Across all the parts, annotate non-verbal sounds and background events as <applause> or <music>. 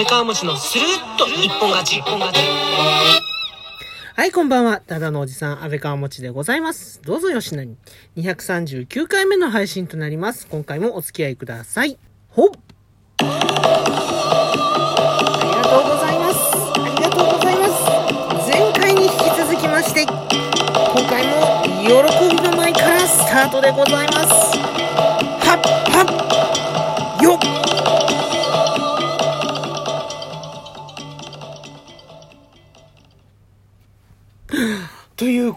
倍川餅のスルッと一本勝ち。一本勝ち。はい、こんばんは。ただのおじさん、安倍川もちでございます。どうぞよしなに。239回目の配信となります。今回もお付き合いください。ほっありがとうございます。ありがとうございます。前回に引き続きまして、今回も喜びの舞からスタートでございます。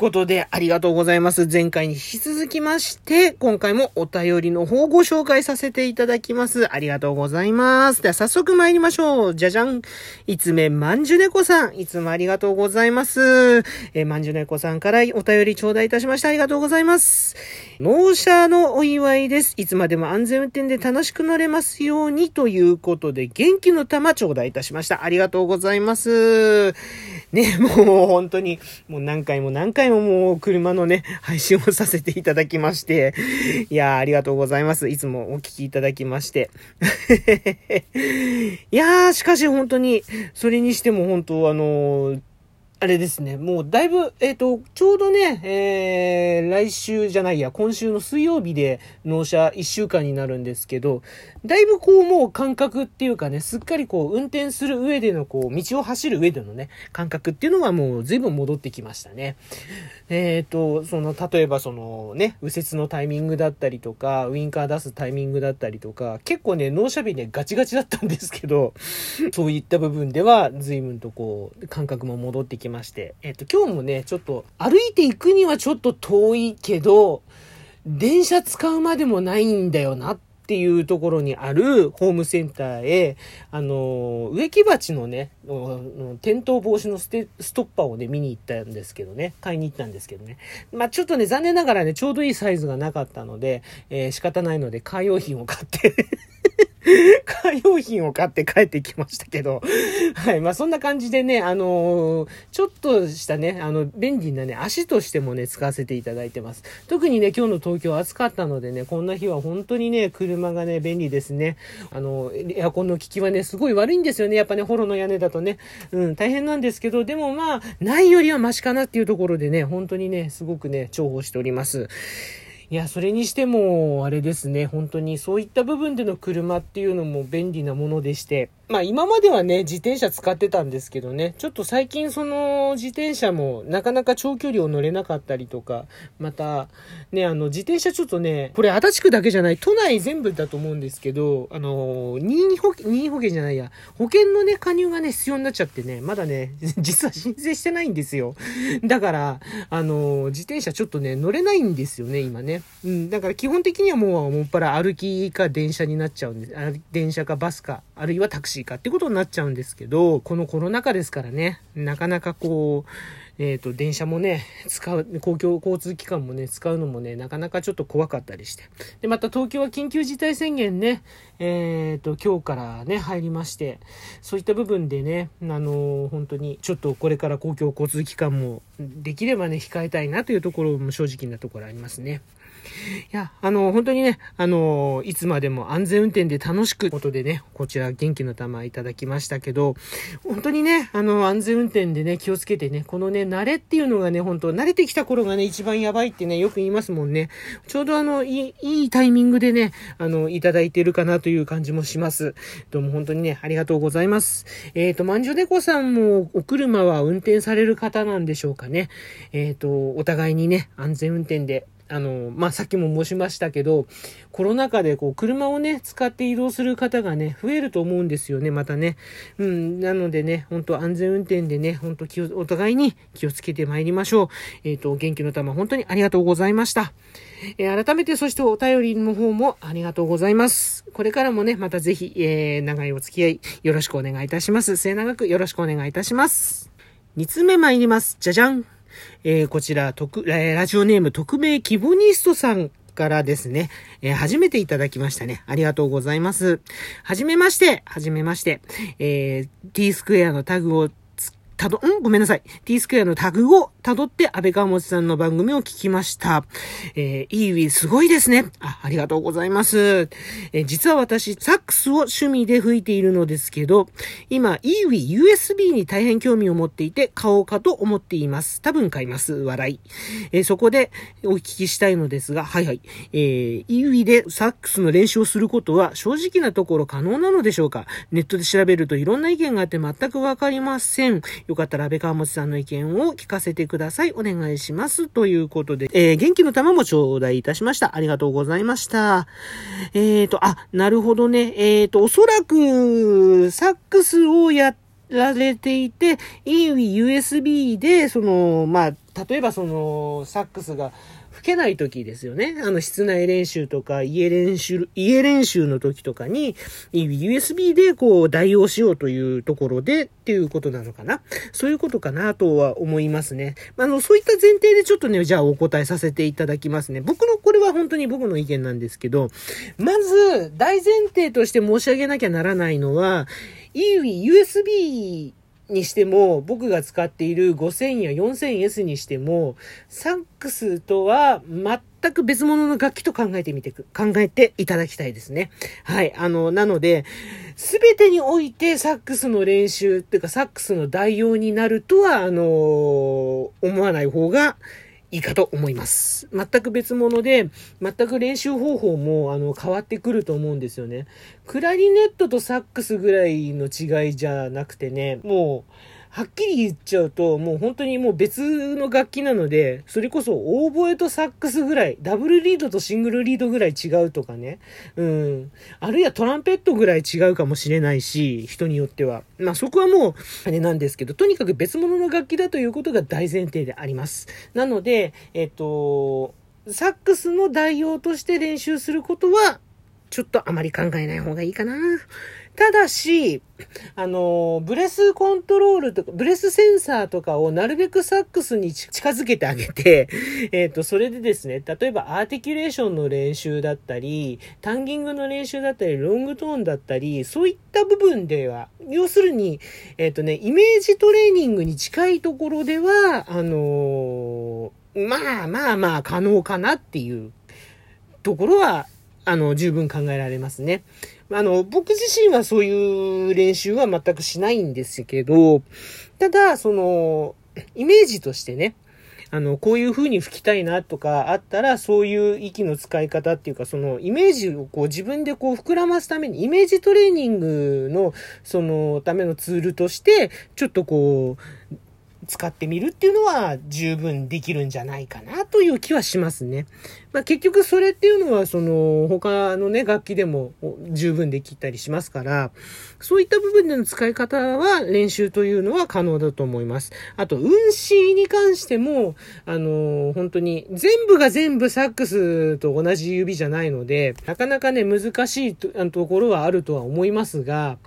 ことで、ありがとうございます。前回に引き続きまして、今回もお便りの方をご紹介させていただきます。ありがとうございます。では早速参りましょう。じゃじゃん。いつめまんじゅねこさん。いつもありがとうございます。えー、まんじゅねこさんからお便り頂戴いたしました。ありがとうございます。納車のお祝いです。いつまでも安全運転で楽しく乗れますようにということで、元気の玉頂戴いたしました。ありがとうございます。ね、もう本当に、もう何回も何回ももう車のね、配信をさせていただきまして、いやーありがとうございます。いつもお聞きいただきまして。<laughs> いやー、しかし本当に、それにしても本当あのーあれですね、もうだいぶ、えっ、と、ちょうどね、えー、来週じゃないや、今週の水曜日で納車1週間になるんですけど、だいぶこうもう感覚っていうかね、すっかりこう運転する上でのこう、道を走る上でのね、感覚っていうのはもう随分戻ってきましたね。えっ、と、その、例えばそのね、右折のタイミングだったりとか、ウインカー出すタイミングだったりとか、結構ね、納車日ね、ガチガチだったんですけど、そういった部分では随分とこう、感覚も戻ってきましたまして、えっ、と、今日もね、ちょっと歩いていくにはちょっと遠いけど、電車使うまでもないんだよなっていうところにあるホームセンターへ、あの、植木鉢のね、転倒防止のステストッパーをね、見に行ったんですけどね、買いに行ったんですけどね。まあちょっとね、残念ながらね、ちょうどいいサイズがなかったので、えー、仕方ないので、カー用品を買って <laughs> カー用品を買って帰ってきましたけど、はい。まあ、そんな感じでね、あのー、ちょっとしたね、あの、便利なね、足としてもね、使わせていただいてます。特にね、今日の東京暑かったのでね、こんな日は本当にね、車がね、便利ですね。あの、エアコンの効きはね、すごい悪いんですよね。やっぱね、ホロの屋根だとね、うん、大変なんですけど、でもまあ、ないよりはマシかなっていうところでね、本当にね、すごくね、重宝しております。いや、それにしても、あれですね、本当にそういった部分での車っていうのも便利なものでして、まあ今まではね、自転車使ってたんですけどね、ちょっと最近その自転車もなかなか長距離を乗れなかったりとか、また、ね、あの自転車ちょっとね、これ足立区だけじゃない、都内全部だと思うんですけど、あの、任意保険、任意保険じゃないや、保険のね、加入がね、必要になっちゃってね、まだね、<laughs> 実は申請してないんですよ。だから、あの、自転車ちょっとね、乗れないんですよね、今ね。うん、だから基本的にはもう、もっぱら歩きか電車になっちゃうんです。電車かバスか、あるいはタクシーかってことになっちゃうんですけど、このコロナ禍ですからね、なかなかこう、えっ、ー、と、電車もね、使う、公共交通機関もね、使うのもね、なかなかちょっと怖かったりして。で、また東京は緊急事態宣言ね、えっ、ー、と、今日からね、入りまして、そういった部分でね、あのー、本当に、ちょっとこれから公共交通機関も、できればね、控えたいなというところも正直なところありますね。いや、あの、本当にね、あの、いつまでも安全運転で楽しく、ことでね、こちら元気の玉いただきましたけど、本当にね、あの、安全運転でね、気をつけてね、このね、慣れっていうのがね、本当慣れてきた頃がね、一番やばいってね、よく言いますもんね。ちょうどあの、いい、いいタイミングでね、あの、いただいてるかなという感じもします。どうも本当にね、ありがとうございます。えっ、ー、と、まんじゅ猫さんも、お車は運転される方なんでしょうかね。えっ、ー、と、お互いにね、安全運転で、あの、まあ、さっきも申しましたけど、コロナ禍でこう、車をね、使って移動する方がね、増えると思うんですよね、またね。うん、なのでね、本当安全運転でね、本当気を、お互いに気をつけて参りましょう。えっ、ー、と、元気の玉、本当にありがとうございました。えー、改めて、そしてお便りの方もありがとうございます。これからもね、またぜひ、えー、長いお付き合い、よろしくお願いいたします。末永くよろしくお願いいたします。2つ目参ります。じゃじゃん。えー、こちら、特、えー、ラジオネーム匿名キボニストさんからですね、えー、初めていただきましたね。ありがとうございます。はじめまして、はじめまして、えー、t スクエアのタグをたど、ん？ごめんなさい。t スクエアのタグを辿って安倍川持さんの番組を聞きました。えー、イーウィすごいですね。あ、ありがとうございます。えー実は私、サックスを趣味で吹いているのですけど、今、イーウィ USB に大変興味を持っていて、買おうかと思っています。多分買います。笑い。えーそこでお聞きしたいのですが、はいはい。えー、イーウィでサックスの練習をすることは正直なところ可能なのでしょうか？ネットで調べるといろんな意見があって全くわかりません。よかったら安倍川持さんの意見を聞かせてください。お願いします。ということで、えー、元気の玉も頂戴いたしました。ありがとうございました。えーと、あ、なるほどね。えーと、おそらく、サックスをやられていて、EWI USB で、その、まあ、例えばその、サックスが吹けない時ですよね。あの、室内練習とか、家練習、家練習の時とかに、USB でこう、代用しようというところでっていうことなのかな。そういうことかなとは思いますね。あの、そういった前提でちょっとね、じゃあお答えさせていただきますね。僕の、これは本当に僕の意見なんですけど、まず、大前提として申し上げなきゃならないのは、EWI USB にしても、僕が使っている5000や 4000S にしても、サックスとは全く別物の楽器と考えてみてく、考えていただきたいですね。はい。あの、なので、すべてにおいてサックスの練習っていうか、サックスの代用になるとは、あの、思わない方がいいかと思います。全く別物で、全く練習方法もあの変わってくると思うんですよね。クラリネットとサックスぐらいの違いじゃなくてね、もう、はっきり言っちゃうと、もう本当にもう別の楽器なので、それこそオーボエとサックスぐらい、ダブルリードとシングルリードぐらい違うとかね。うん。あるいはトランペットぐらい違うかもしれないし、人によっては。まあそこはもう、あれなんですけど、とにかく別物の楽器だということが大前提であります。なので、えっと、サックスの代用として練習することは、ちょっとあまり考えない方がいいかな。ただし、あの、ブレスコントロールとか、ブレスセンサーとかをなるべくサックスに近づけてあげて、<laughs> えっ、と、それでですね、例えばアーティキュレーションの練習だったり、タンギングの練習だったり、ロングトーンだったり、そういった部分では、要するに、えっ、とね、イメージトレーニングに近いところでは、あのまあまあまあ可能かなっていうところは、あの、十分考えられますね。あの、僕自身はそういう練習は全くしないんですけど、ただ、その、イメージとしてね、あの、こういう風に吹きたいなとかあったら、そういう息の使い方っていうか、そのイメージをこう自分でこう膨らますために、イメージトレーニングの、そのためのツールとして、ちょっとこう、使ってみるっていうのは十分できるんじゃないかなという気はしますね。まあ結局それっていうのはその他のね楽器でも十分できたりしますから、そういった部分での使い方は練習というのは可能だと思います。あと運指に関しても、あの本当に全部が全部サックスと同じ指じゃないので、なかなかね難しいとところはあるとは思いますが、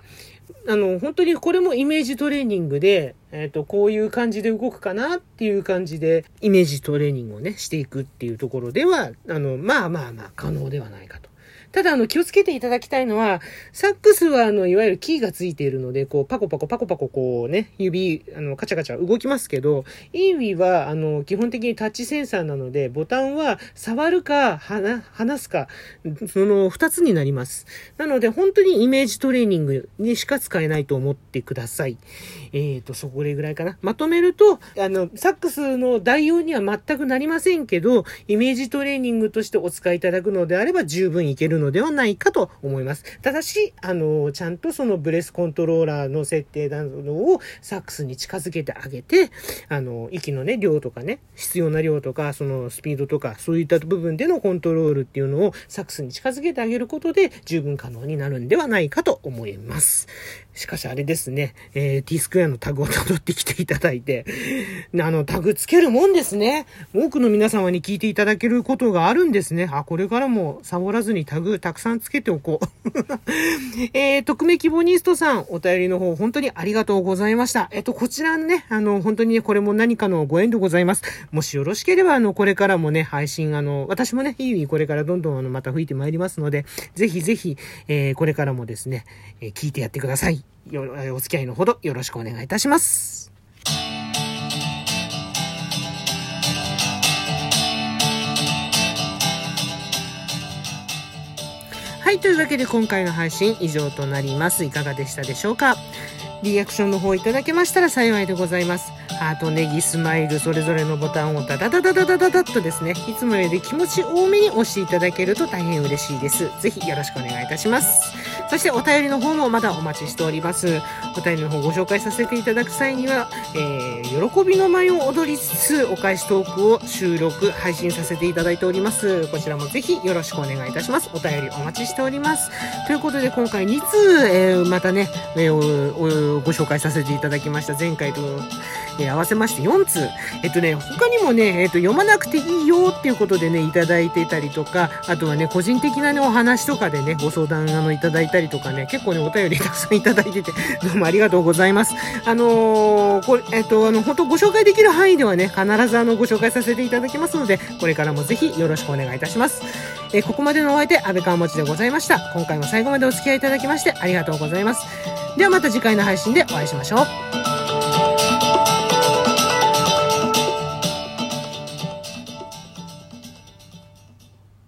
あの、本当にこれもイメージトレーニングで、えっ、と、こういう感じで動くかなっていう感じで、イメージトレーニングをね、していくっていうところでは、あの、まあまあまあ、可能ではないかと。ただ、あの、気をつけていただきたいのは、サックスは、あの、いわゆるキーがついているので、こう、パコパコパコパコ、こうね、指、あの、カチャカチャ動きますけど、イーウィは、あの、基本的にタッチセンサーなので、ボタンは、触るか、離すか、その、二つになります。なので、本当にイメージトレーニングにしか使えないと思ってください。えーと、そこれぐらいかな。まとめると、あの、サックスの代用には全くなりませんけど、イメージトレーニングとしてお使いいただくのであれば十分いけるののではないかと思います。ただし、あの、ちゃんとそのブレスコントローラーの設定などをサックスに近づけてあげて、あの、息のね、量とかね、必要な量とか、そのスピードとか、そういった部分でのコントロールっていうのをサックスに近づけてあげることで十分可能になるんではないかと思います。しかしあれですね、えー、T スクエアのタグを辿ってきていただいて、<laughs> あの、タグつけるもんですね。多くの皆様に聞いていただけることがあるんですね。あ、これからもサボらずにタグたくさんつけておこう。<laughs> えー、匿名希望ニストさん、お便りの方本当にありがとうございました。えっと、こちらね、あの、本当にね、これも何かのご縁でございます。もしよろしければ、あの、これからもね、配信、あの、私もね、いい意味これからどんどんあの、また吹いてまいりますので、ぜひぜひ、えー、これからもですね、えー、聞いてやってください。よお付き合いのほどよろしくお願いいたします。はい、というわけで今回の配信以上となります。いかがでしたでしょうか？リアクションの方いただけましたら幸いでございます。ハート、ネギ、スマイル、それぞれのボタンをダダダダダダダダッとですね、いつもより気持ち多めに押していただけると大変嬉しいです。ぜひよろしくお願いいたします。そしてお便りの方もまだお待ちしております。お便りの方ご紹介させていただく際には、えー、喜びの舞を踊りつつ、お返しトークを収録、配信させていただいております。こちらもぜひよろしくお願いいたします。お便りお待ちしております。ということで今回2通、えーまたね、えーご紹介させていただきました。前回と、えー合わせまして4通。えっとね、他にもね、えっと、読まなくていいよっていうことでね、いただいてたりとか、あとはね、個人的なね、お話とかでね、ご相談あのいただいたたりとかね、結構ね、お便りたくさんいただいてて、<laughs> どうもありがとうございます。あのーこれ、えっと、あの、本当ご紹介できる範囲ではね、必ずあの、ご紹介させていただきますので、これからもぜひよろしくお願いいたします。えーここまでのお相手、安倍川持でございました。今回も最後までお付き合いいただきまして、ありがとうございます。ではまた次回の配信でお会いしましょう。